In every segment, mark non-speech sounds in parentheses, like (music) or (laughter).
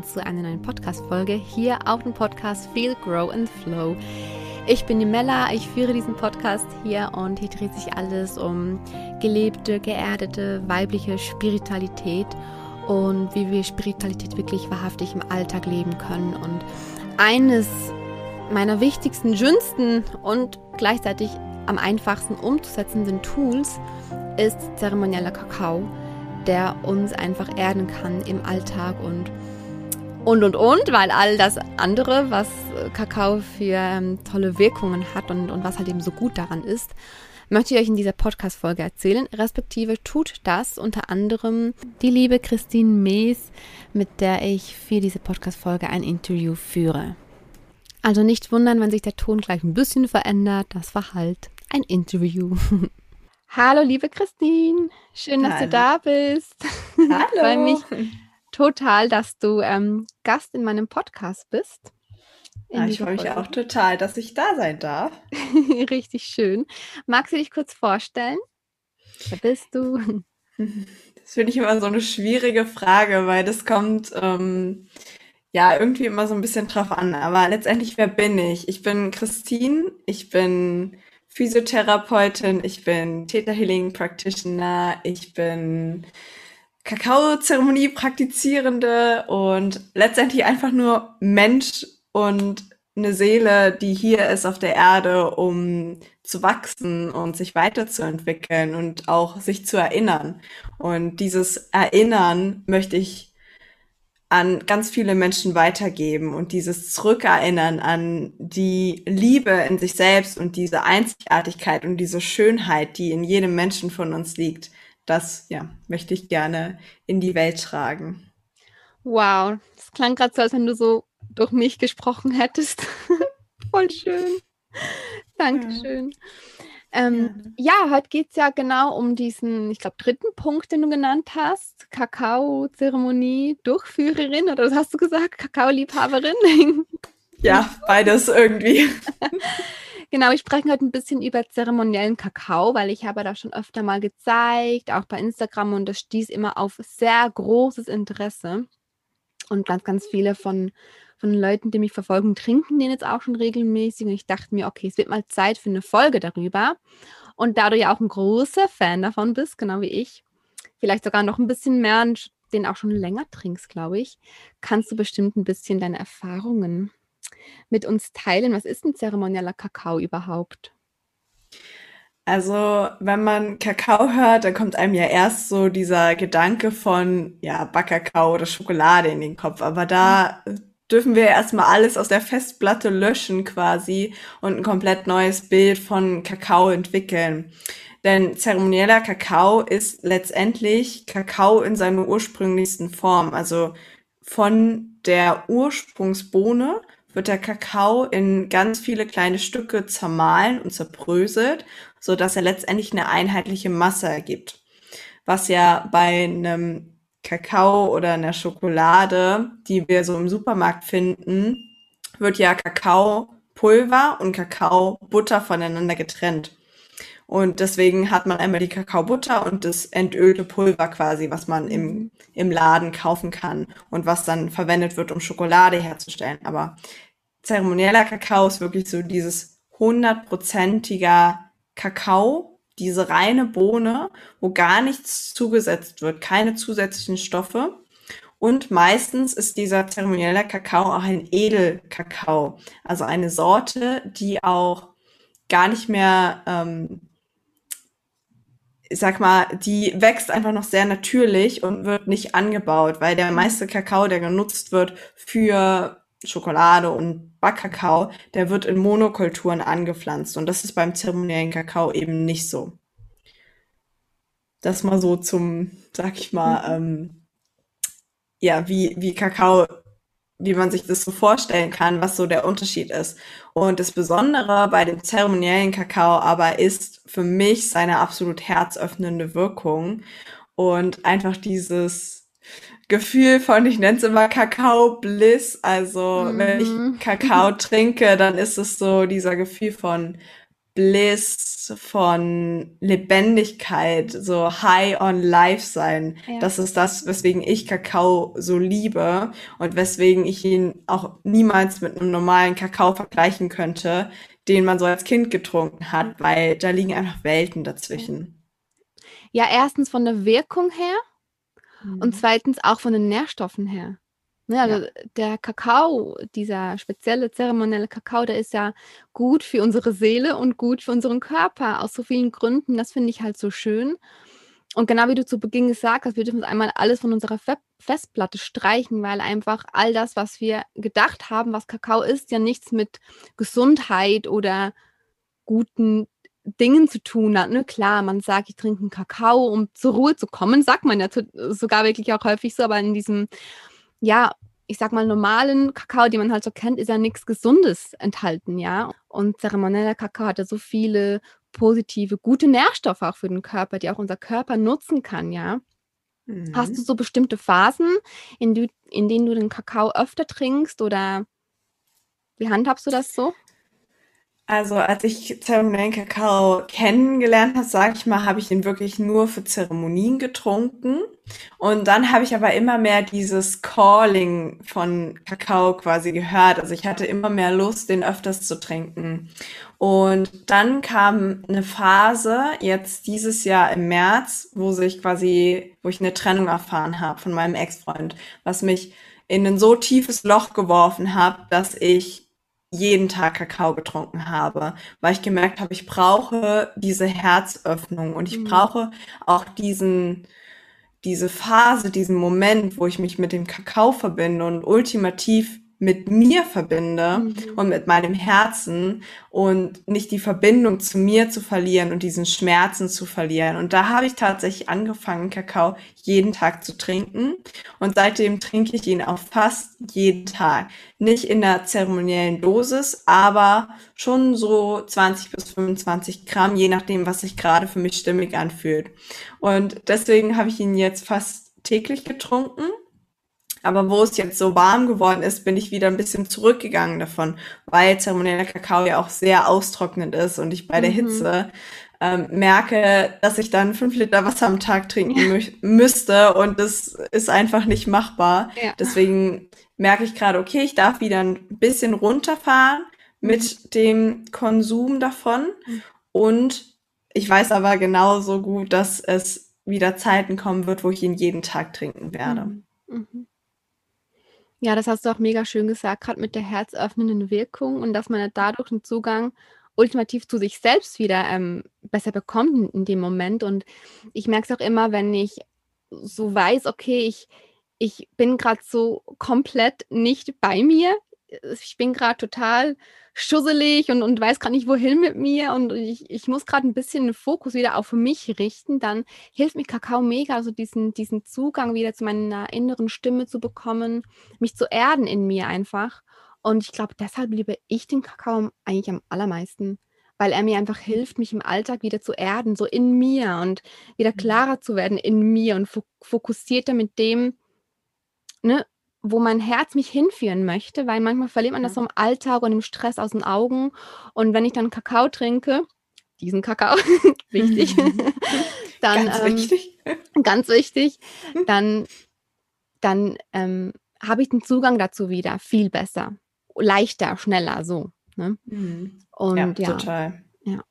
willkommen zu einer neuen Podcast-Folge hier auf dem Podcast Feel, Grow and Flow. Ich bin die Mella, ich führe diesen Podcast hier und hier dreht sich alles um gelebte, geerdete, weibliche Spiritualität und wie wir Spiritualität wirklich wahrhaftig im Alltag leben können. Und eines meiner wichtigsten, schönsten und gleichzeitig am einfachsten umzusetzenden Tools ist zeremonieller Kakao der uns einfach erden kann im Alltag und und und und, weil all das andere, was Kakao für ähm, tolle Wirkungen hat und, und was halt eben so gut daran ist, möchte ich euch in dieser Podcast-Folge erzählen. Respektive tut das unter anderem die liebe Christine Mees, mit der ich für diese Podcast-Folge ein Interview führe. Also nicht wundern, wenn sich der Ton gleich ein bisschen verändert. Das war halt ein Interview. (laughs) Hallo, liebe Christine. Schön, dass Hallo. du da bist. Hallo. Ich (laughs) freue mich total, dass du ähm, Gast in meinem Podcast bist. Ja, ich freue mich auch total, dass ich da sein darf. (laughs) Richtig schön. Magst du dich kurz vorstellen? Wer bist du? (laughs) Das finde ich immer so eine schwierige Frage, weil das kommt ähm, ja irgendwie immer so ein bisschen drauf an. Aber letztendlich, wer bin ich? Ich bin Christine. Ich bin Physiotherapeutin, ich bin Theta Healing Practitioner, ich bin Kakao-Zeremonie praktizierende und letztendlich einfach nur Mensch und eine Seele, die hier ist auf der Erde, um zu wachsen und sich weiterzuentwickeln und auch sich zu erinnern. Und dieses Erinnern möchte ich an ganz viele Menschen weitergeben und dieses Zurückerinnern an die Liebe in sich selbst und diese Einzigartigkeit und diese Schönheit, die in jedem Menschen von uns liegt, das ja, möchte ich gerne in die Welt tragen. Wow, das klang gerade so, als wenn du so durch mich gesprochen hättest. (laughs) Voll schön. Dankeschön. Ja. Ähm, ja. ja, heute geht es ja genau um diesen, ich glaube, dritten Punkt, den du genannt hast. Kakao-Zeremonie, Durchführerin oder was hast du gesagt? Kakao-Liebhaberin? ja, beides irgendwie. (laughs) genau, wir sprechen heute ein bisschen über zeremoniellen Kakao, weil ich habe da schon öfter mal gezeigt, auch bei Instagram und das stieß immer auf sehr großes Interesse. Und ganz, ganz viele von von Leuten, die mich verfolgen, trinken den jetzt auch schon regelmäßig. Und ich dachte mir, okay, es wird mal Zeit für eine Folge darüber. Und da du ja auch ein großer Fan davon bist, genau wie ich, vielleicht sogar noch ein bisschen mehr und den auch schon länger trinkst, glaube ich, kannst du bestimmt ein bisschen deine Erfahrungen mit uns teilen. Was ist ein zeremonieller Kakao überhaupt? Also, wenn man Kakao hört, dann kommt einem ja erst so dieser Gedanke von, ja, Backkakao oder Schokolade in den Kopf. Aber da dürfen wir erstmal alles aus der Festplatte löschen quasi und ein komplett neues Bild von Kakao entwickeln. Denn zeremonieller Kakao ist letztendlich Kakao in seiner ursprünglichsten Form. Also von der Ursprungsbohne wird der Kakao in ganz viele kleine Stücke zermahlen und zerbröselt, so dass er letztendlich eine einheitliche Masse ergibt. Was ja bei einem Kakao oder einer Schokolade, die wir so im Supermarkt finden, wird ja Kakaopulver und Kakaobutter voneinander getrennt. Und deswegen hat man einmal die Kakaobutter und das entölte Pulver quasi, was man im, im Laden kaufen kann und was dann verwendet wird, um Schokolade herzustellen. Aber zeremonieller Kakao ist wirklich so dieses hundertprozentiger Kakao, diese reine Bohne, wo gar nichts zugesetzt wird, keine zusätzlichen Stoffe. Und meistens ist dieser zeremonielle Kakao auch ein Edelkakao, also eine Sorte, die auch gar nicht mehr, ähm, sag mal, die wächst einfach noch sehr natürlich und wird nicht angebaut, weil der meiste Kakao, der genutzt wird für Schokolade und Backkakao, der wird in Monokulturen angepflanzt und das ist beim zeremoniellen Kakao eben nicht so. Das mal so zum, sag ich mal, mhm. ähm, ja, wie, wie Kakao, wie man sich das so vorstellen kann, was so der Unterschied ist. Und das Besondere bei dem zeremoniellen Kakao aber ist für mich seine absolut herzöffnende Wirkung und einfach dieses Gefühl von, ich nenne es immer Kakao-Bliss. Also mhm. wenn ich mhm. Kakao trinke, dann ist es so dieser Gefühl von Bliss, von Lebendigkeit, so high on life sein. Ja. Das ist das, weswegen ich Kakao so liebe und weswegen ich ihn auch niemals mit einem normalen Kakao vergleichen könnte, den man so als Kind getrunken hat, weil da liegen einfach Welten dazwischen. Ja, erstens von der Wirkung her mhm. und zweitens auch von den Nährstoffen her. Ne, also ja. der Kakao, dieser spezielle zeremonielle Kakao, der ist ja gut für unsere Seele und gut für unseren Körper aus so vielen Gründen. Das finde ich halt so schön. Und genau wie du zu Beginn gesagt hast, wir dürfen einmal alles von unserer Fe Festplatte streichen, weil einfach all das, was wir gedacht haben, was Kakao ist, ja nichts mit Gesundheit oder guten Dingen zu tun hat. Ne? Klar, man sagt, ich trinke einen Kakao, um zur Ruhe zu kommen, sagt man ja sogar wirklich auch häufig so, aber in diesem ja, ich sag mal, normalen Kakao, den man halt so kennt, ist ja nichts Gesundes enthalten, ja. Und zeremonieller Kakao hat ja so viele positive, gute Nährstoffe auch für den Körper, die auch unser Körper nutzen kann, ja. Mhm. Hast du so bestimmte Phasen, in, du, in denen du den Kakao öfter trinkst oder wie handhabst du das so? Also als ich zeremoniellen Kakao kennengelernt habe, sage ich mal, habe ich ihn wirklich nur für Zeremonien getrunken. Und dann habe ich aber immer mehr dieses Calling von Kakao quasi gehört. Also ich hatte immer mehr Lust, den öfters zu trinken. Und dann kam eine Phase, jetzt dieses Jahr im März, wo sich quasi, wo ich eine Trennung erfahren habe von meinem Ex-Freund, was mich in ein so tiefes Loch geworfen hat, dass ich jeden Tag Kakao getrunken habe, weil ich gemerkt habe, ich brauche diese Herzöffnung und ich mhm. brauche auch diesen, diese Phase, diesen Moment, wo ich mich mit dem Kakao verbinde und ultimativ mit mir verbinde mhm. und mit meinem Herzen und nicht die Verbindung zu mir zu verlieren und diesen Schmerzen zu verlieren. Und da habe ich tatsächlich angefangen, Kakao jeden Tag zu trinken. Und seitdem trinke ich ihn auch fast jeden Tag. Nicht in der zeremoniellen Dosis, aber schon so 20 bis 25 Gramm, je nachdem, was sich gerade für mich stimmig anfühlt. Und deswegen habe ich ihn jetzt fast täglich getrunken aber wo es jetzt so warm geworden ist, bin ich wieder ein bisschen zurückgegangen davon, weil zeremonieller Kakao ja auch sehr austrocknend ist und ich bei mhm. der Hitze ähm, merke, dass ich dann fünf Liter Wasser am Tag trinken mü müsste und das ist einfach nicht machbar. Ja. Deswegen merke ich gerade, okay, ich darf wieder ein bisschen runterfahren mit mhm. dem Konsum davon mhm. und ich weiß aber genauso gut, dass es wieder Zeiten kommen wird, wo ich ihn jeden Tag trinken werde. Mhm. Ja, das hast du auch mega schön gesagt, gerade mit der herzöffnenden Wirkung und dass man dadurch einen Zugang ultimativ zu sich selbst wieder ähm, besser bekommt in, in dem Moment. Und ich merke es auch immer, wenn ich so weiß, okay, ich, ich bin gerade so komplett nicht bei mir. Ich bin gerade total schusselig und, und weiß gerade nicht, wohin mit mir und ich, ich muss gerade ein bisschen den Fokus wieder auf mich richten, dann hilft mir Kakao mega, also diesen, diesen Zugang wieder zu meiner inneren Stimme zu bekommen, mich zu erden in mir einfach. Und ich glaube, deshalb liebe ich den Kakao eigentlich am allermeisten, weil er mir einfach hilft, mich im Alltag wieder zu erden, so in mir und wieder mhm. klarer zu werden in mir und fokussierter mit dem, ne, wo mein Herz mich hinführen möchte, weil manchmal verliert man das so im Alltag und im Stress aus den Augen. Und wenn ich dann Kakao trinke, diesen Kakao, (laughs) wichtig, (laughs) dann ganz ähm, wichtig, (laughs) ganz wichtig, dann, dann ähm, habe ich den Zugang dazu wieder viel besser, leichter, schneller, so. Ne? Mhm. Und ja, ja, total. Ja.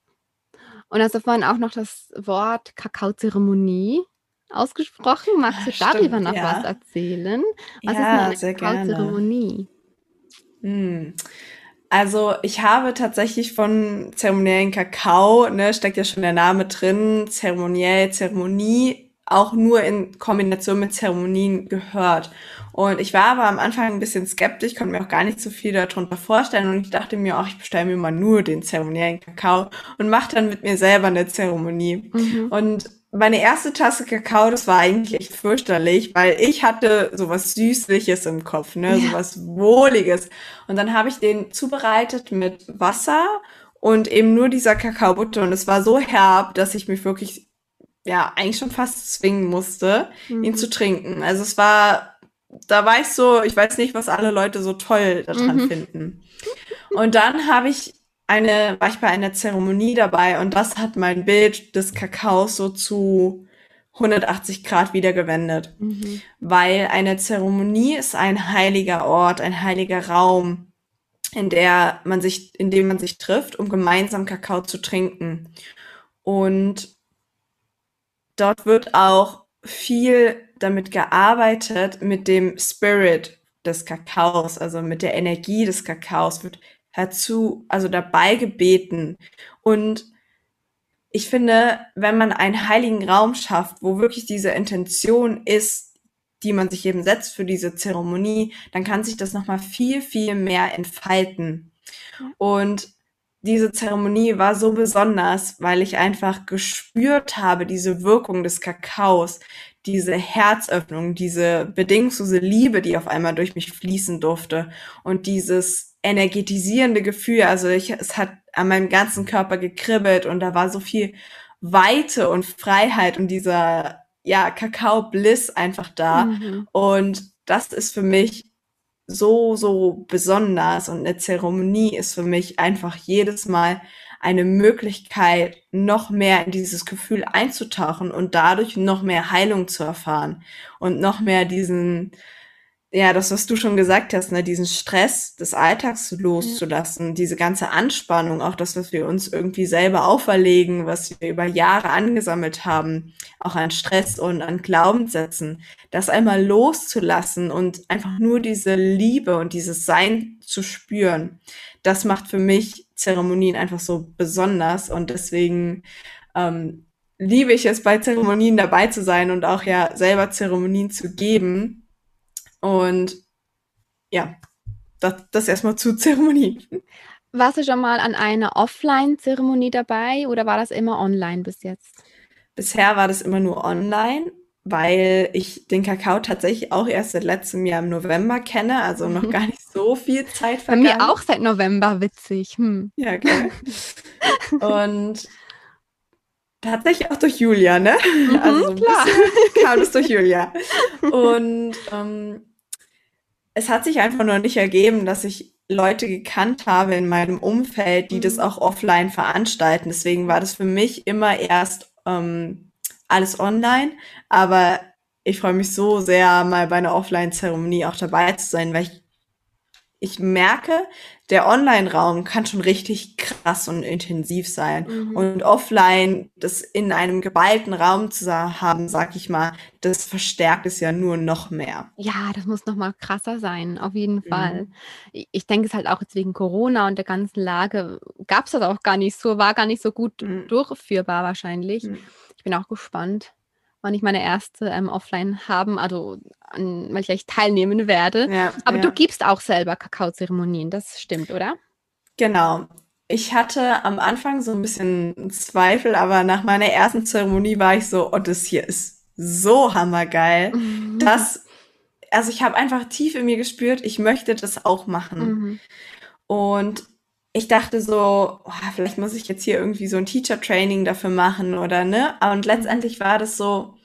Und also vorhin auch noch das Wort Kakaozeremonie ausgesprochen. Magst du Stimmt, darüber noch ja. was erzählen? Was ja, ist eine Kakaozeremonie? Hm. Also ich habe tatsächlich von zeremoniellen Kakao, ne, steckt ja schon der Name drin, zeremoniell, Zeremonie, auch nur in Kombination mit Zeremonien gehört. Und ich war aber am Anfang ein bisschen skeptisch, konnte mir auch gar nicht so viel darunter vorstellen und ich dachte mir, ach, ich bestelle mir mal nur den zeremoniellen Kakao und mache dann mit mir selber eine Zeremonie. Mhm. Und meine erste Tasse Kakao, das war eigentlich fürchterlich, weil ich hatte sowas Süßliches im Kopf, ne, ja. sowas Wohliges. Und dann habe ich den zubereitet mit Wasser und eben nur dieser Kakaobutter und es war so herb, dass ich mich wirklich, ja, eigentlich schon fast zwingen musste, mhm. ihn zu trinken. Also es war, da war ich so, ich weiß nicht, was alle Leute so toll daran mhm. finden. Und dann habe ich eine, war ich bei einer Zeremonie dabei und das hat mein Bild des Kakaos so zu 180 Grad wieder gewendet. Mhm. Weil eine Zeremonie ist ein heiliger Ort, ein heiliger Raum, in der man sich, in dem man sich trifft, um gemeinsam Kakao zu trinken. Und dort wird auch viel damit gearbeitet, mit dem Spirit des Kakaos, also mit der Energie des Kakaos wird herzu, also dabei gebeten. Und ich finde, wenn man einen heiligen Raum schafft, wo wirklich diese Intention ist, die man sich eben setzt für diese Zeremonie, dann kann sich das nochmal viel, viel mehr entfalten. Und diese Zeremonie war so besonders, weil ich einfach gespürt habe, diese Wirkung des Kakaos, diese Herzöffnung, diese bedingungslose Liebe, die auf einmal durch mich fließen durfte und dieses energetisierende Gefühl. Also ich, es hat an meinem ganzen Körper gekribbelt und da war so viel Weite und Freiheit und dieser, ja, Kakao-Bliss einfach da. Mhm. Und das ist für mich so, so besonders und eine Zeremonie ist für mich einfach jedes Mal eine Möglichkeit, noch mehr in dieses Gefühl einzutauchen und dadurch noch mehr Heilung zu erfahren und noch mehr diesen, ja, das, was du schon gesagt hast, ne, diesen Stress des Alltags loszulassen, ja. diese ganze Anspannung, auch das, was wir uns irgendwie selber auferlegen, was wir über Jahre angesammelt haben, auch an Stress und an Glaubenssätzen, das einmal loszulassen und einfach nur diese Liebe und dieses Sein zu spüren, das macht für mich Zeremonien einfach so besonders und deswegen ähm, liebe ich es, bei Zeremonien dabei zu sein und auch ja selber Zeremonien zu geben und ja, das, das erstmal zu Zeremonie. Warst du schon mal an einer Offline-Zeremonie dabei oder war das immer online bis jetzt? Bisher war das immer nur online, weil ich den Kakao tatsächlich auch erst seit letztem Jahr im November kenne, also noch mhm. gar nicht so viel Zeit vergangen. Bei mir auch seit November, witzig. Hm. Ja, okay. Und tatsächlich auch durch Julia, ne? Mhm, also klar. kam es durch Julia. Und ähm, es hat sich einfach nur nicht ergeben, dass ich Leute gekannt habe in meinem Umfeld, die mhm. das auch offline veranstalten. Deswegen war das für mich immer erst ähm, alles online. Aber ich freue mich so sehr, mal bei einer Offline-Zeremonie auch dabei zu sein, weil ich ich merke, der Online-Raum kann schon richtig krass und intensiv sein. Mhm. Und offline, das in einem geballten Raum zu haben, sag ich mal, das verstärkt es ja nur noch mehr. Ja, das muss noch mal krasser sein, auf jeden mhm. Fall. Ich denke es halt auch jetzt wegen Corona und der ganzen Lage gab es das auch gar nicht so, war gar nicht so gut mhm. durchführbar wahrscheinlich. Mhm. Ich bin auch gespannt wann ich meine erste ähm, Offline haben, also an welcher ich teilnehmen werde. Ja, Aber ja. du gibst auch selber Kakaozeremonien, das stimmt, oder? Genau. Ich hatte am Anfang so ein bisschen Zweifel, aber nach meiner ersten Zeremonie war ich so, oh, das hier ist so hammergeil. Mhm. Das, also ich habe einfach tief in mir gespürt, ich möchte das auch machen. Mhm. Und ich dachte so, oh, vielleicht muss ich jetzt hier irgendwie so ein Teacher-Training dafür machen oder ne? Und letztendlich war das so,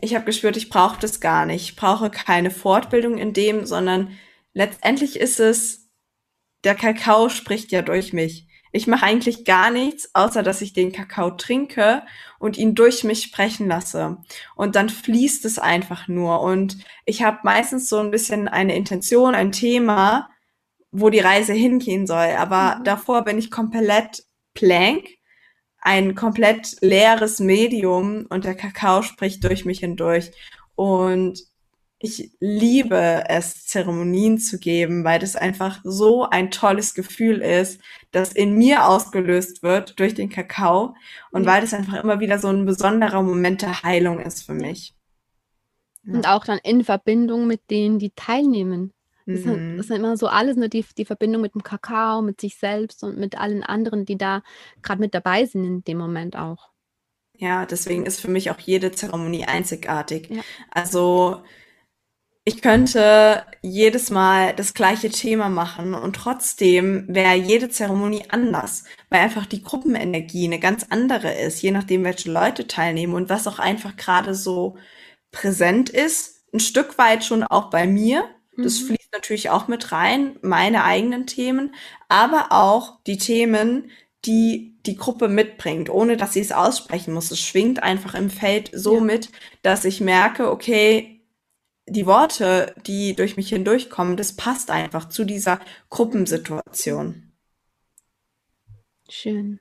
ich habe gespürt, ich brauche das gar nicht. Ich brauche keine Fortbildung in dem, sondern letztendlich ist es, der Kakao spricht ja durch mich. Ich mache eigentlich gar nichts, außer dass ich den Kakao trinke und ihn durch mich sprechen lasse. Und dann fließt es einfach nur. Und ich habe meistens so ein bisschen eine Intention, ein Thema, wo die Reise hingehen soll. Aber mhm. davor bin ich komplett blank, ein komplett leeres Medium und der Kakao spricht durch mich hindurch. Und ich liebe es, Zeremonien zu geben, weil das einfach so ein tolles Gefühl ist, das in mir ausgelöst wird durch den Kakao und mhm. weil das einfach immer wieder so ein besonderer Moment der Heilung ist für mich. Und auch dann in Verbindung mit denen, die teilnehmen. Das, mhm. sind immer so alles, ne, die, die Verbindung mit dem Kakao, mit sich selbst und mit allen anderen, die da gerade mit dabei sind in dem Moment auch. Ja, deswegen ist für mich auch jede Zeremonie einzigartig. Ja. Also ich könnte jedes Mal das gleiche Thema machen und trotzdem wäre jede Zeremonie anders, weil einfach die Gruppenenergie eine ganz andere ist, je nachdem, welche Leute teilnehmen und was auch einfach gerade so präsent ist, ein Stück weit schon auch bei mir, Das mhm. fließt natürlich auch mit rein, meine eigenen Themen, aber auch die Themen, die die Gruppe mitbringt, ohne dass sie es aussprechen muss. Es schwingt einfach im Feld so ja. mit, dass ich merke, okay, die Worte, die durch mich hindurchkommen, das passt einfach zu dieser Gruppensituation. Schön.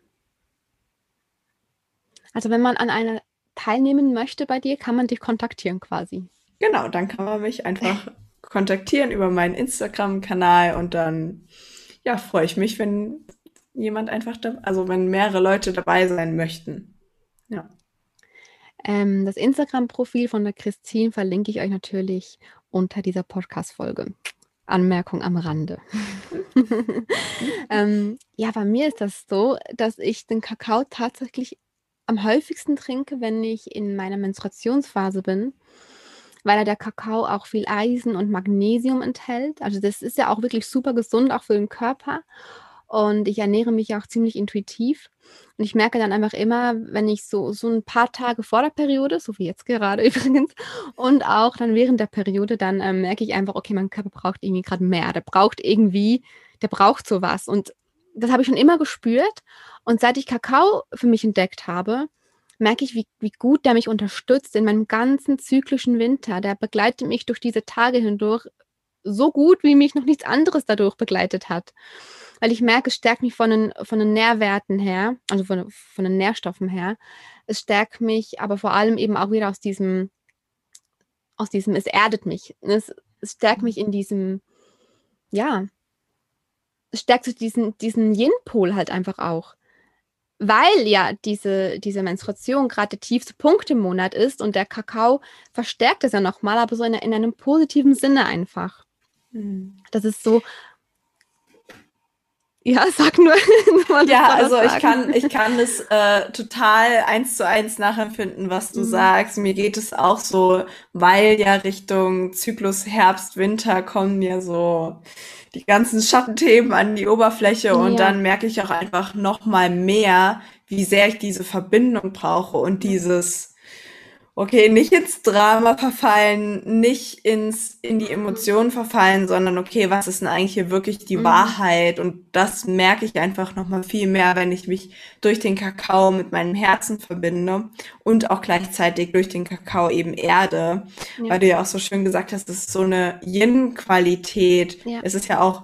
Also wenn man an einer teilnehmen möchte bei dir, kann man dich kontaktieren quasi. Genau, dann kann man mich einfach (laughs) kontaktieren über meinen Instagram-Kanal und dann ja, freue ich mich, wenn jemand einfach da, also wenn mehrere Leute dabei sein möchten. Ja. Ähm, das Instagram-Profil von der Christine verlinke ich euch natürlich unter dieser Podcast-Folge. Anmerkung am Rande. (laughs) ähm, ja, bei mir ist das so, dass ich den Kakao tatsächlich am häufigsten trinke, wenn ich in meiner Menstruationsphase bin, weil der Kakao auch viel Eisen und Magnesium enthält. Also das ist ja auch wirklich super gesund, auch für den Körper und ich ernähre mich auch ziemlich intuitiv. Und ich merke dann einfach immer, wenn ich so, so ein paar Tage vor der Periode, so wie jetzt gerade (laughs) übrigens, und auch dann während der Periode, dann ähm, merke ich einfach, okay, mein Körper braucht irgendwie gerade mehr. Der braucht irgendwie, der braucht sowas. Und das habe ich schon immer gespürt. Und seit ich Kakao für mich entdeckt habe, merke ich, wie, wie gut der mich unterstützt in meinem ganzen zyklischen Winter. Der begleitet mich durch diese Tage hindurch so gut, wie mich noch nichts anderes dadurch begleitet hat weil ich merke, es stärkt mich von den, von den Nährwerten her, also von, von den Nährstoffen her. Es stärkt mich aber vor allem eben auch wieder aus diesem, aus diesem, es erdet mich. Es, es stärkt mich in diesem, ja, es stärkt so diesen, diesen Yin-Pol halt einfach auch. Weil ja diese, diese Menstruation gerade der tiefste Punkt im Monat ist und der Kakao verstärkt es ja nochmal, aber so in, in einem positiven Sinne einfach. Mhm. Das ist so, ja, sag nur. (laughs) ja, also ich kann, ich kann das äh, total eins zu eins nachempfinden, was du mhm. sagst. Mir geht es auch so, weil ja Richtung Zyklus Herbst, Winter kommen ja so die ganzen Schattenthemen an die Oberfläche und ja. dann merke ich auch einfach noch mal mehr, wie sehr ich diese Verbindung brauche und dieses okay, nicht ins Drama verfallen, nicht ins, in die Emotionen verfallen, sondern okay, was ist denn eigentlich hier wirklich die mhm. Wahrheit? Und das merke ich einfach nochmal viel mehr, wenn ich mich durch den Kakao mit meinem Herzen verbinde und auch gleichzeitig durch den Kakao eben erde. Ja. Weil du ja auch so schön gesagt hast, das ist so eine Yin-Qualität. Ja. Es ist ja auch,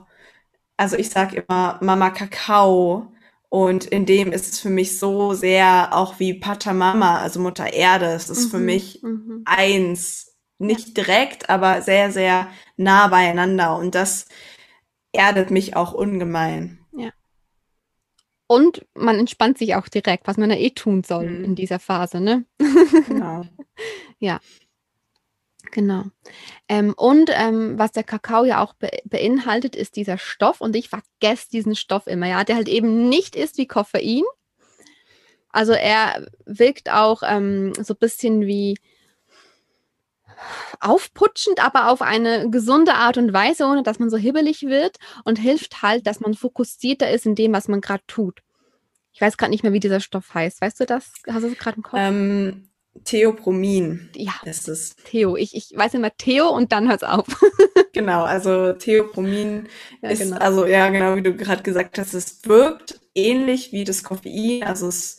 also ich sag immer, Mama Kakao und in dem ist es für mich so sehr auch wie Pachamama, also Mutter Erde. Es ist mhm, für mich mhm. eins. Nicht direkt, aber sehr, sehr nah beieinander. Und das erdet mich auch ungemein. Ja. Und man entspannt sich auch direkt, was man ja eh tun soll mhm. in dieser Phase, ne? Genau. (laughs) ja. Genau. Ähm, und ähm, was der Kakao ja auch be beinhaltet, ist dieser Stoff. Und ich vergesse diesen Stoff immer, ja, der halt eben nicht ist wie Koffein. Also er wirkt auch ähm, so ein bisschen wie aufputschend, aber auf eine gesunde Art und Weise, ohne dass man so hibbelig wird und hilft halt, dass man fokussierter ist in dem, was man gerade tut. Ich weiß gerade nicht mehr, wie dieser Stoff heißt. Weißt du das? Hast du es gerade im Kopf? Ähm, Theopromin. Ja, ist es. Theo. Ich, ich weiß immer Theo und dann hört's auf. (laughs) genau, also Theopromin ja, ist, genau. also ja, genau wie du gerade gesagt hast, es wirkt ähnlich wie das Koffein, also es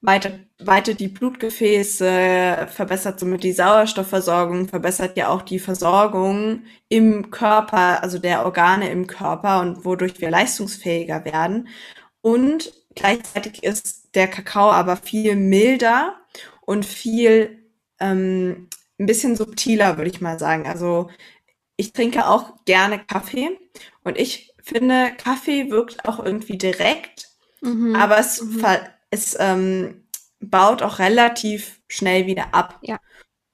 weitet, weitet die Blutgefäße, verbessert somit die Sauerstoffversorgung, verbessert ja auch die Versorgung im Körper, also der Organe im Körper und wodurch wir leistungsfähiger werden. Und gleichzeitig ist der Kakao aber viel milder und viel ähm, ein bisschen subtiler, würde ich mal sagen. Also ich trinke auch gerne Kaffee und ich finde, Kaffee wirkt auch irgendwie direkt, mhm. aber es, mhm. es ähm, baut auch relativ schnell wieder ab. Ja.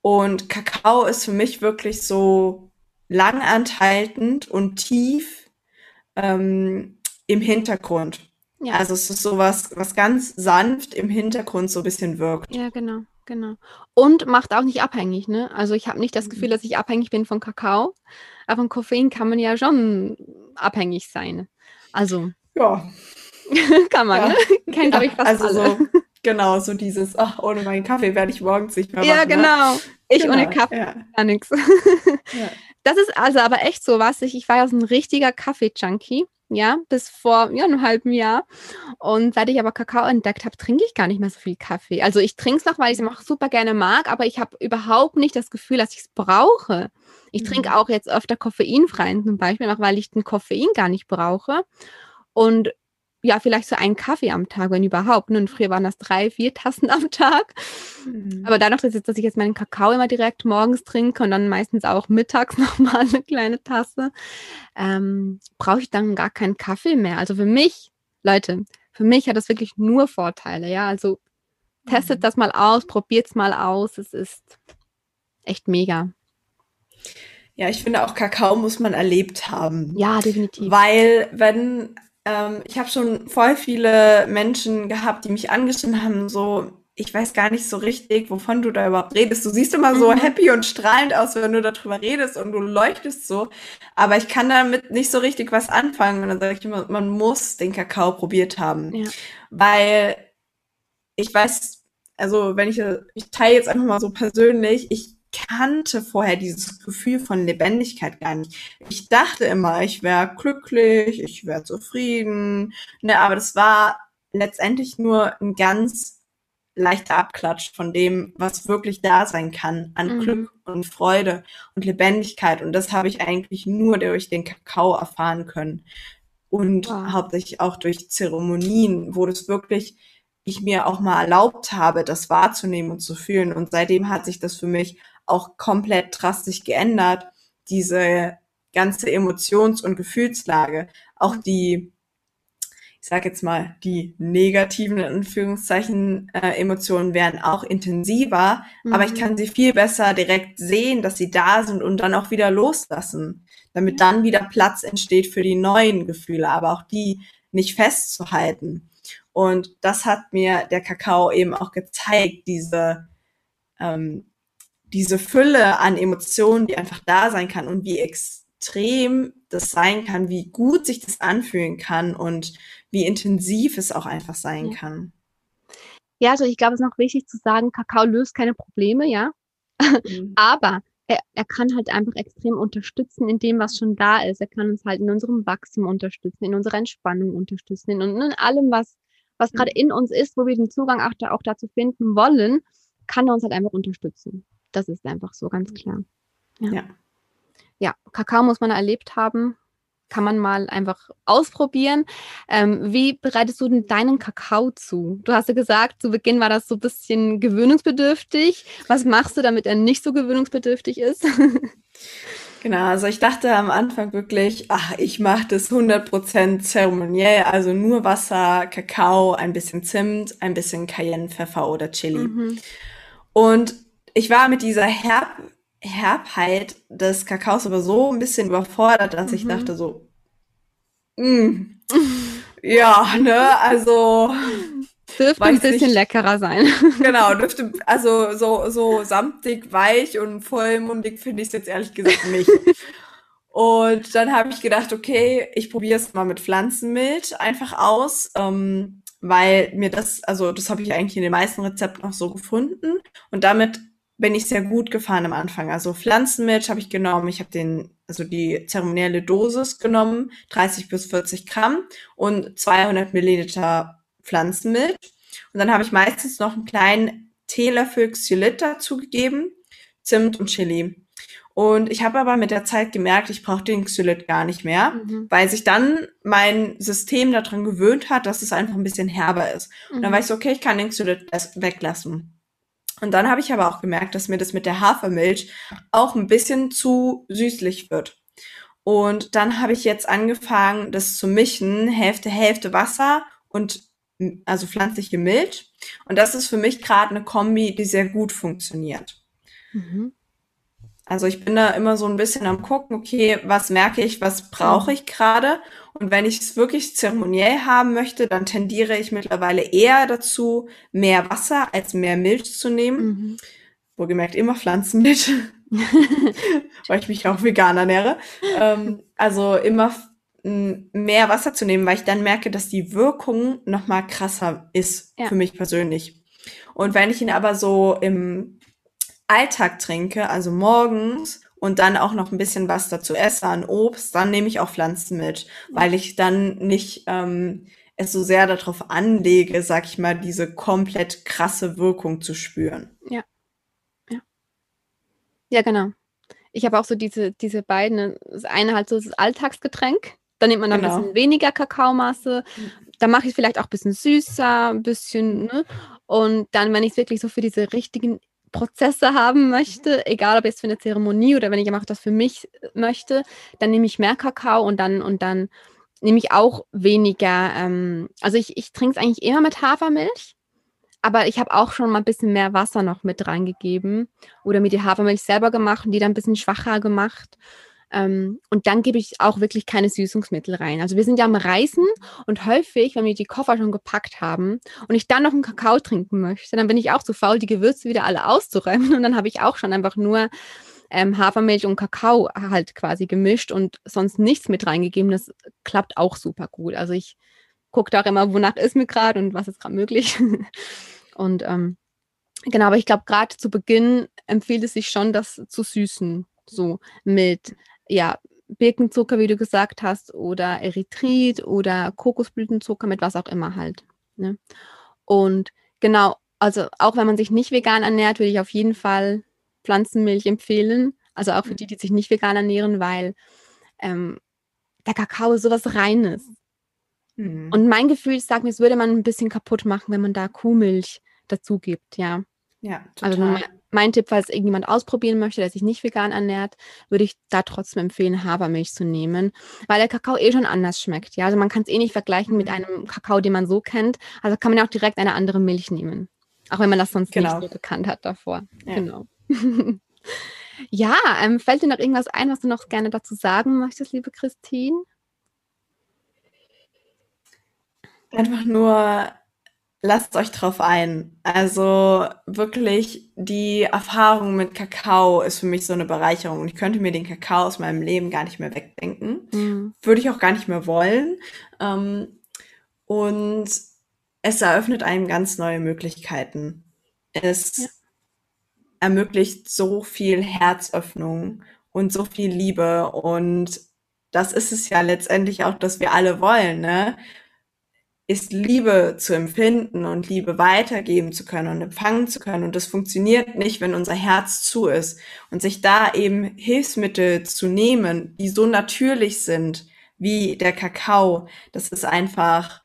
Und Kakao ist für mich wirklich so langanhaltend und tief ähm, im Hintergrund. Ja. Also es ist sowas, was ganz sanft im Hintergrund so ein bisschen wirkt. Ja, genau, genau. Und macht auch nicht abhängig, ne? Also ich habe nicht das Gefühl, mhm. dass ich abhängig bin von Kakao. Aber von Koffein kann man ja schon abhängig sein. Also. Ja. (laughs) kann man, ja. ne? Kennt, glaube ich, fast also alle. So, (laughs) genau, so dieses, ach, ohne meinen Kaffee werde ich morgens nicht mehr wach. Ja, ne? genau. Ne? Ich genau, ohne Kaffee, ja. gar nichts. ja. (laughs) das ist also aber echt so was. Ich, ich war ja so ein richtiger Kaffee-Junkie ja, bis vor ja, einem halben Jahr. Und seit ich aber Kakao entdeckt habe, trinke ich gar nicht mehr so viel Kaffee. Also ich trinke es noch, weil ich es auch super gerne mag, aber ich habe überhaupt nicht das Gefühl, dass ich es brauche. Ich trinke mhm. auch jetzt öfter koffeinfreien zum Beispiel, auch weil ich den Koffein gar nicht brauche. Und ja, vielleicht so einen Kaffee am Tag, wenn überhaupt. Und früher waren das drei, vier Tassen am Tag. Mhm. Aber dadurch, dass, dass ich jetzt meinen Kakao immer direkt morgens trinke und dann meistens auch mittags (laughs) nochmal eine kleine Tasse, ähm, brauche ich dann gar keinen Kaffee mehr. Also für mich, Leute, für mich hat das wirklich nur Vorteile. Ja, also testet mhm. das mal aus, probiert es mal aus. Es ist echt mega. Ja, ich finde auch Kakao muss man erlebt haben. Ja, definitiv. Weil wenn ähm, ich habe schon voll viele Menschen gehabt, die mich angeschrieben haben, so, ich weiß gar nicht so richtig, wovon du da überhaupt redest. Du siehst immer so mhm. happy und strahlend aus, wenn du darüber redest und du leuchtest so. Aber ich kann damit nicht so richtig was anfangen. Und dann sage ich immer, man muss den Kakao probiert haben. Ja. Weil ich weiß, also wenn ich, ich teile jetzt einfach mal so persönlich, ich kannte vorher dieses Gefühl von Lebendigkeit gar nicht. Ich dachte immer, ich wäre glücklich, ich wäre zufrieden, ne, aber das war letztendlich nur ein ganz leichter Abklatsch von dem, was wirklich da sein kann an mhm. Glück und Freude und Lebendigkeit. Und das habe ich eigentlich nur durch den Kakao erfahren können. Und wow. hauptsächlich auch durch Zeremonien, wo das wirklich ich mir auch mal erlaubt habe, das wahrzunehmen und zu fühlen. Und seitdem hat sich das für mich auch komplett drastisch geändert, diese ganze Emotions- und Gefühlslage. Auch die, ich sage jetzt mal, die negativen in Anführungszeichen äh, Emotionen werden auch intensiver, mhm. aber ich mhm. kann sie viel besser direkt sehen, dass sie da sind und dann auch wieder loslassen, damit dann wieder Platz entsteht für die neuen Gefühle, aber auch die nicht festzuhalten. Und das hat mir der Kakao eben auch gezeigt, diese ähm, diese Fülle an Emotionen, die einfach da sein kann und wie extrem das sein kann, wie gut sich das anfühlen kann und wie intensiv es auch einfach sein ja. kann. Ja, also ich glaube, es ist noch wichtig zu sagen, Kakao löst keine Probleme, ja. Mhm. (laughs) Aber er, er kann halt einfach extrem unterstützen in dem, was schon da ist. Er kann uns halt in unserem Wachstum unterstützen, in unserer Entspannung unterstützen, in, in allem, was, was mhm. gerade in uns ist, wo wir den Zugang auch, da, auch dazu finden wollen, kann er uns halt einfach unterstützen. Das ist einfach so ganz klar. Ja. ja. ja. Kakao muss man erlebt haben. Kann man mal einfach ausprobieren. Ähm, wie bereitest du denn deinen Kakao zu? Du hast ja gesagt, zu Beginn war das so ein bisschen gewöhnungsbedürftig. Was machst du, damit er nicht so gewöhnungsbedürftig ist? (laughs) Genau, also ich dachte am Anfang wirklich, ach, ich mache das 100% zeremoniell, also nur Wasser, Kakao, ein bisschen Zimt, ein bisschen Cayennepfeffer oder Chili. Mhm. Und ich war mit dieser Herb Herbheit des Kakaos aber so ein bisschen überfordert, dass mhm. ich dachte so, mm, ja, ne, also dürfte ein bisschen nicht, leckerer sein. Genau, (laughs) dürfte also so so samtig, weich und vollmundig finde ich es jetzt ehrlich gesagt nicht. und dann habe ich gedacht, okay, ich probiere es mal mit Pflanzenmilch einfach aus. Ähm, weil mir das, also das habe ich eigentlich in den meisten Rezepten auch so gefunden. Und damit bin ich sehr gut gefahren am Anfang. Also Pflanzenmilch habe ich genommen. Ich habe den, also die zeremonielle Dosis genommen, 30 bis 40 Gramm und 200 Milliliter Pflanzenmilch. Und dann habe ich meistens noch einen kleinen Teelöffel Xylit dazugegeben, Zimt und Chili. Und ich habe aber mit der Zeit gemerkt, ich brauche den Xylit gar nicht mehr, mhm. weil sich dann mein System daran gewöhnt hat, dass es einfach ein bisschen herber ist. Mhm. Und dann war ich so, okay, ich kann den Xylit weglassen. Und dann habe ich aber auch gemerkt, dass mir das mit der Hafermilch auch ein bisschen zu süßlich wird. Und dann habe ich jetzt angefangen, das zu mischen, Hälfte, Hälfte Wasser und also pflanzliche Milch. Und das ist für mich gerade eine Kombi, die sehr gut funktioniert. Mhm. Also ich bin da immer so ein bisschen am gucken, okay, was merke ich, was brauche ich gerade? Und wenn ich es wirklich zeremoniell haben möchte, dann tendiere ich mittlerweile eher dazu, mehr Wasser als mehr Milch zu nehmen. Mhm. Wohlgemerkt immer Pflanzenmilch, (laughs) weil ich mich auch vegan ernähre. Ähm, also immer mehr Wasser zu nehmen, weil ich dann merke, dass die Wirkung noch mal krasser ist ja. für mich persönlich. Und wenn ich ihn aber so im Alltag trinke, also morgens und dann auch noch ein bisschen was dazu esse an Obst, dann nehme ich auch Pflanzenmilch, weil ich dann nicht ähm, es so sehr darauf anlege, sag ich mal, diese komplett krasse Wirkung zu spüren. Ja. Ja. Ja, genau. Ich habe auch so diese, diese beiden, das eine halt so das Alltagsgetränk, dann nimmt man dann genau. ein bisschen weniger Kakaomasse, dann mache ich es vielleicht auch ein bisschen süßer, ein bisschen, ne? Und dann, wenn ich es wirklich so für diese richtigen Prozesse haben möchte, egal ob jetzt für eine Zeremonie oder wenn ich einfach das für mich möchte, dann nehme ich mehr Kakao und dann und dann nehme ich auch weniger. Ähm, also ich, ich trinke es eigentlich immer mit Hafermilch, aber ich habe auch schon mal ein bisschen mehr Wasser noch mit reingegeben oder mir die Hafermilch selber gemacht und die dann ein bisschen schwacher gemacht. Ähm, und dann gebe ich auch wirklich keine Süßungsmittel rein. Also wir sind ja am Reisen und häufig, wenn wir die Koffer schon gepackt haben und ich dann noch einen Kakao trinken möchte, dann bin ich auch zu faul, die Gewürze wieder alle auszuräumen und dann habe ich auch schon einfach nur ähm, Hafermilch und Kakao halt quasi gemischt und sonst nichts mit reingegeben. Das klappt auch super gut. Also ich gucke da auch immer, wonach ist mir gerade und was ist gerade möglich. (laughs) und ähm, genau, aber ich glaube, gerade zu Beginn empfiehlt es sich schon, das zu süßen. So mit ja, Birkenzucker, wie du gesagt hast, oder Erythrit oder Kokosblütenzucker mit was auch immer halt. Ne? Und genau, also auch wenn man sich nicht vegan ernährt, würde ich auf jeden Fall Pflanzenmilch empfehlen. Also auch für die, die sich nicht vegan ernähren, weil ähm, der Kakao ist sowas Reines. Mhm. Und mein Gefühl sagt mir, es würde man ein bisschen kaputt machen, wenn man da Kuhmilch dazu gibt, ja. Ja, also total. Also mein Tipp, falls irgendjemand ausprobieren möchte, der sich nicht vegan ernährt, würde ich da trotzdem empfehlen, Hafermilch zu nehmen, weil der Kakao eh schon anders schmeckt. Ja, also man kann es eh nicht vergleichen mit mhm. einem Kakao, den man so kennt. Also kann man ja auch direkt eine andere Milch nehmen. Auch wenn man das sonst genau. nicht so bekannt hat davor. Ja. Genau. (laughs) ja, ähm, fällt dir noch irgendwas ein, was du noch gerne dazu sagen möchtest, liebe Christine? Einfach nur lasst euch drauf ein. Also wirklich, die Erfahrung mit Kakao ist für mich so eine Bereicherung. Und ich könnte mir den Kakao aus meinem Leben gar nicht mehr wegdenken. Mhm. Würde ich auch gar nicht mehr wollen. Ähm, und es eröffnet einem ganz neue Möglichkeiten. Es ja. ermöglicht so viel Herzöffnung und so viel Liebe. Und das ist es ja letztendlich auch, dass wir alle wollen, ne? Ist Liebe zu empfinden und Liebe weitergeben zu können und empfangen zu können. Und das funktioniert nicht, wenn unser Herz zu ist. Und sich da eben Hilfsmittel zu nehmen, die so natürlich sind, wie der Kakao, das ist einfach,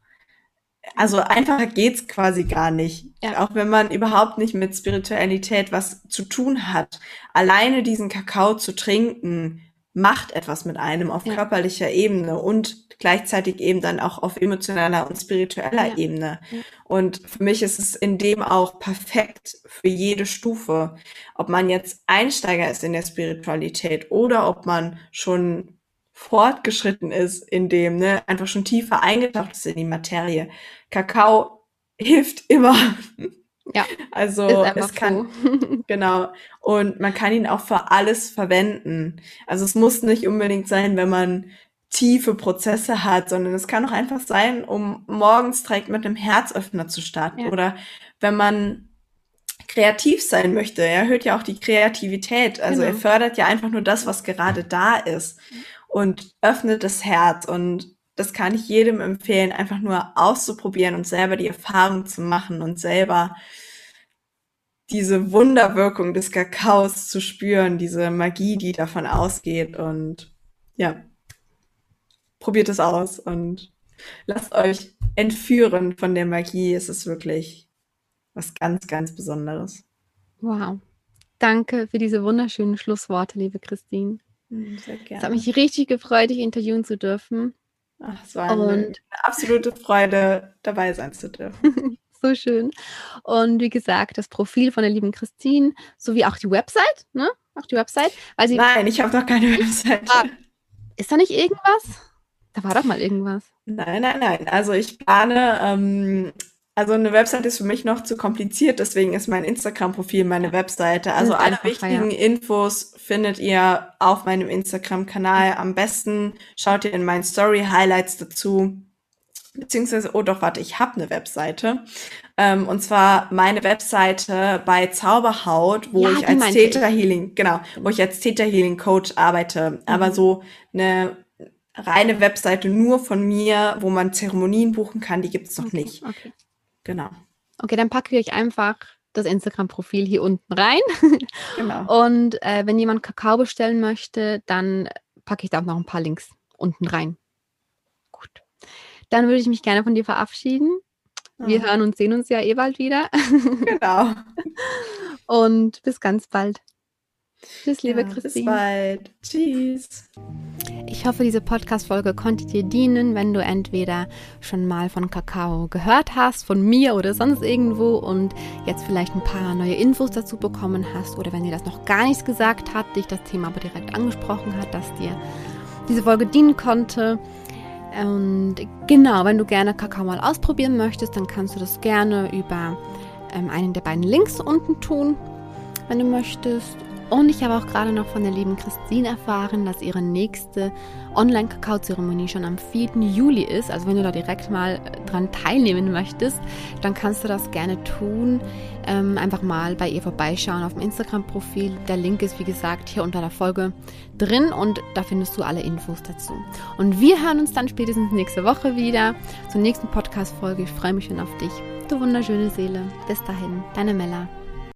also einfacher geht's quasi gar nicht. Ja. Auch wenn man überhaupt nicht mit Spiritualität was zu tun hat. Alleine diesen Kakao zu trinken, macht etwas mit einem auf ja. körperlicher Ebene und gleichzeitig eben dann auch auf emotionaler und spiritueller ja. Ebene. Ja. Und für mich ist es in dem auch perfekt für jede Stufe. Ob man jetzt Einsteiger ist in der Spiritualität oder ob man schon fortgeschritten ist in dem, ne, einfach schon tiefer eingetaucht ist in die Materie. Kakao (laughs) hilft immer. Ja. Also es kann so. (laughs) genau und man kann ihn auch für alles verwenden. Also es muss nicht unbedingt sein, wenn man tiefe Prozesse hat, sondern es kann auch einfach sein, um morgens direkt mit einem Herzöffner zu starten ja. oder wenn man kreativ sein möchte. Er erhöht ja auch die Kreativität. Also genau. er fördert ja einfach nur das, was gerade da ist und öffnet das Herz und das kann ich jedem empfehlen, einfach nur auszuprobieren und selber die Erfahrung zu machen und selber diese Wunderwirkung des Kakaos zu spüren, diese Magie, die davon ausgeht. Und ja, probiert es aus und lasst euch entführen von der Magie. Es ist wirklich was ganz, ganz Besonderes. Wow. Danke für diese wunderschönen Schlussworte, liebe Christine. Sehr gerne. Es hat mich richtig gefreut, dich interviewen zu dürfen. Ach, es war eine, eine absolute Freude, dabei sein zu dürfen. (laughs) so schön. Und wie gesagt, das Profil von der lieben Christine, sowie auch die Website, ne? Auch die Website. Weil sie Nein, ich habe noch keine (laughs) Website. Ah, ist da nicht irgendwas? Da war doch mal irgendwas. Nein, nein, nein. Also ich plane, ähm, also eine Website ist für mich noch zu kompliziert, deswegen ist mein Instagram-Profil meine Webseite. Also alle wichtigen ja. Infos findet ihr auf meinem Instagram-Kanal. Am besten schaut ihr in meinen Story-Highlights dazu. beziehungsweise, oh doch, warte, ich habe eine Webseite. Ähm, und zwar meine Webseite bei Zauberhaut, wo ja, ich als Theta Healing, genau, wo ich als Theta Healing Coach arbeite. Mhm. Aber so eine reine Webseite nur von mir, wo man Zeremonien buchen kann, die gibt es noch okay, nicht. Okay. Genau. Okay, dann packe ich euch einfach das Instagram-Profil hier unten rein. (laughs) Genau. Und äh, wenn jemand Kakao bestellen möchte, dann packe ich da auch noch ein paar Links unten rein. Gut. Dann würde ich mich gerne von dir verabschieden. Wir hören und sehen uns ja eh bald wieder. (laughs) Genau. und bis ganz bald. Tschüss, liebe ja, Christine. Bis bald. Tschüss. Ich hoffe, diese Podcast-Folge konnte dir dienen, wenn du entweder schon mal von Kakao gehört hast, von mir oder sonst irgendwo und jetzt vielleicht ein paar neue Infos dazu bekommen hast oder wenn dir das noch gar nichts gesagt hat, dich das Thema aber direkt angesprochen hat, dass dir diese Folge dienen konnte. Und genau, wenn du gerne Kakao mal ausprobieren möchtest, dann kannst du das gerne über ähm, einen der beiden Links unten tun, wenn du möchtest. Und ich habe auch gerade noch von der lieben Christine erfahren, dass ihre nächste Online-Kakao-Zeremonie schon am 4. Juli ist. Also wenn du da direkt mal dran teilnehmen möchtest, dann kannst du das gerne tun. Ähm, einfach mal bei ihr vorbeischauen auf dem Instagram-Profil. Der Link ist, wie gesagt, hier unter der Folge drin und da findest du alle Infos dazu. Und wir hören uns dann spätestens nächste Woche wieder zur nächsten Podcast-Folge. Ich freue mich schon auf dich. Du wunderschöne Seele. Bis dahin, deine Mella.